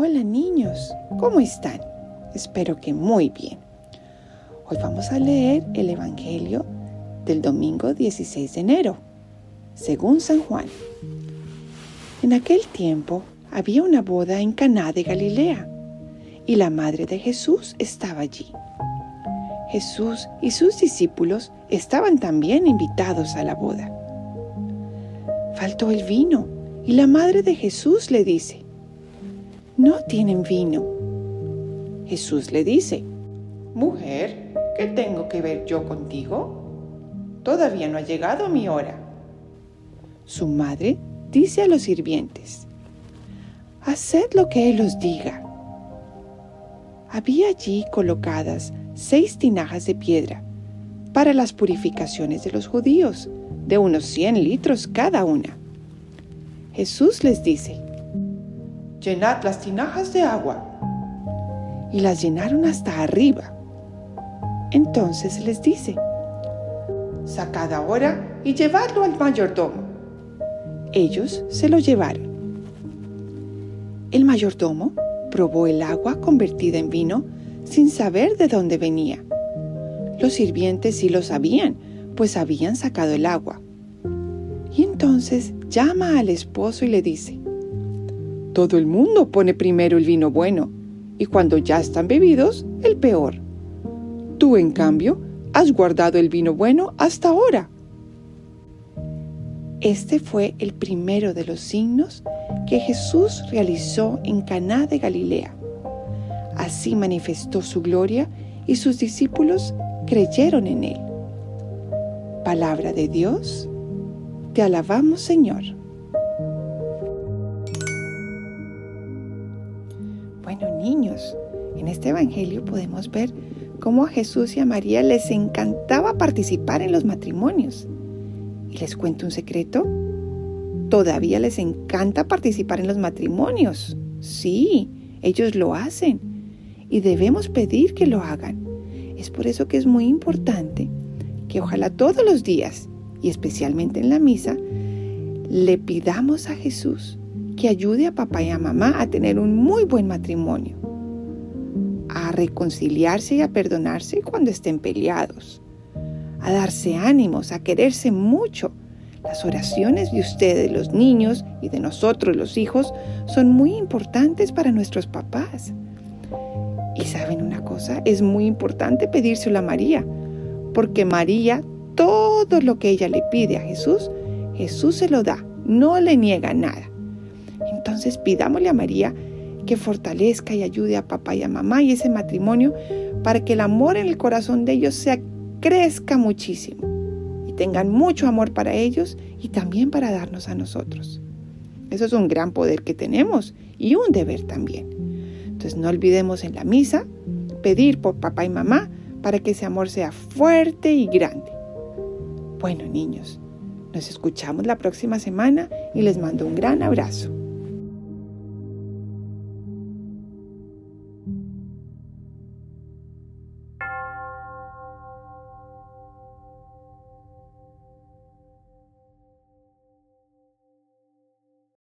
Hola niños, ¿cómo están? Espero que muy bien. Hoy vamos a leer el Evangelio del domingo 16 de enero, según San Juan. En aquel tiempo había una boda en Caná de Galilea y la madre de Jesús estaba allí. Jesús y sus discípulos estaban también invitados a la boda. Faltó el vino y la madre de Jesús le dice, no tienen vino. Jesús le dice, Mujer, ¿qué tengo que ver yo contigo? Todavía no ha llegado mi hora. Su madre dice a los sirvientes, Haced lo que Él os diga. Había allí colocadas seis tinajas de piedra para las purificaciones de los judíos, de unos cien litros cada una. Jesús les dice, llenad las tinajas de agua. Y las llenaron hasta arriba. Entonces les dice, sacad ahora y llevadlo al mayordomo. Ellos se lo llevaron. El mayordomo probó el agua convertida en vino sin saber de dónde venía. Los sirvientes sí lo sabían, pues habían sacado el agua. Y entonces llama al esposo y le dice, todo el mundo pone primero el vino bueno y cuando ya están bebidos, el peor. Tú, en cambio, has guardado el vino bueno hasta ahora. Este fue el primero de los signos que Jesús realizó en Caná de Galilea. Así manifestó su gloria y sus discípulos creyeron en él. Palabra de Dios, te alabamos Señor. Niños, en este Evangelio podemos ver cómo a Jesús y a María les encantaba participar en los matrimonios. Y les cuento un secreto, todavía les encanta participar en los matrimonios. Sí, ellos lo hacen y debemos pedir que lo hagan. Es por eso que es muy importante que ojalá todos los días, y especialmente en la misa, le pidamos a Jesús que ayude a papá y a mamá a tener un muy buen matrimonio, a reconciliarse y a perdonarse cuando estén peleados, a darse ánimos, a quererse mucho. Las oraciones de ustedes, los niños, y de nosotros, los hijos, son muy importantes para nuestros papás. Y saben una cosa, es muy importante pedírselo a María, porque María, todo lo que ella le pide a Jesús, Jesús se lo da, no le niega nada. Entonces pidámosle a María que fortalezca y ayude a papá y a mamá y ese matrimonio para que el amor en el corazón de ellos se crezca muchísimo y tengan mucho amor para ellos y también para darnos a nosotros. Eso es un gran poder que tenemos y un deber también. Entonces no olvidemos en la misa pedir por papá y mamá para que ese amor sea fuerte y grande. Bueno niños, nos escuchamos la próxima semana y les mando un gran abrazo.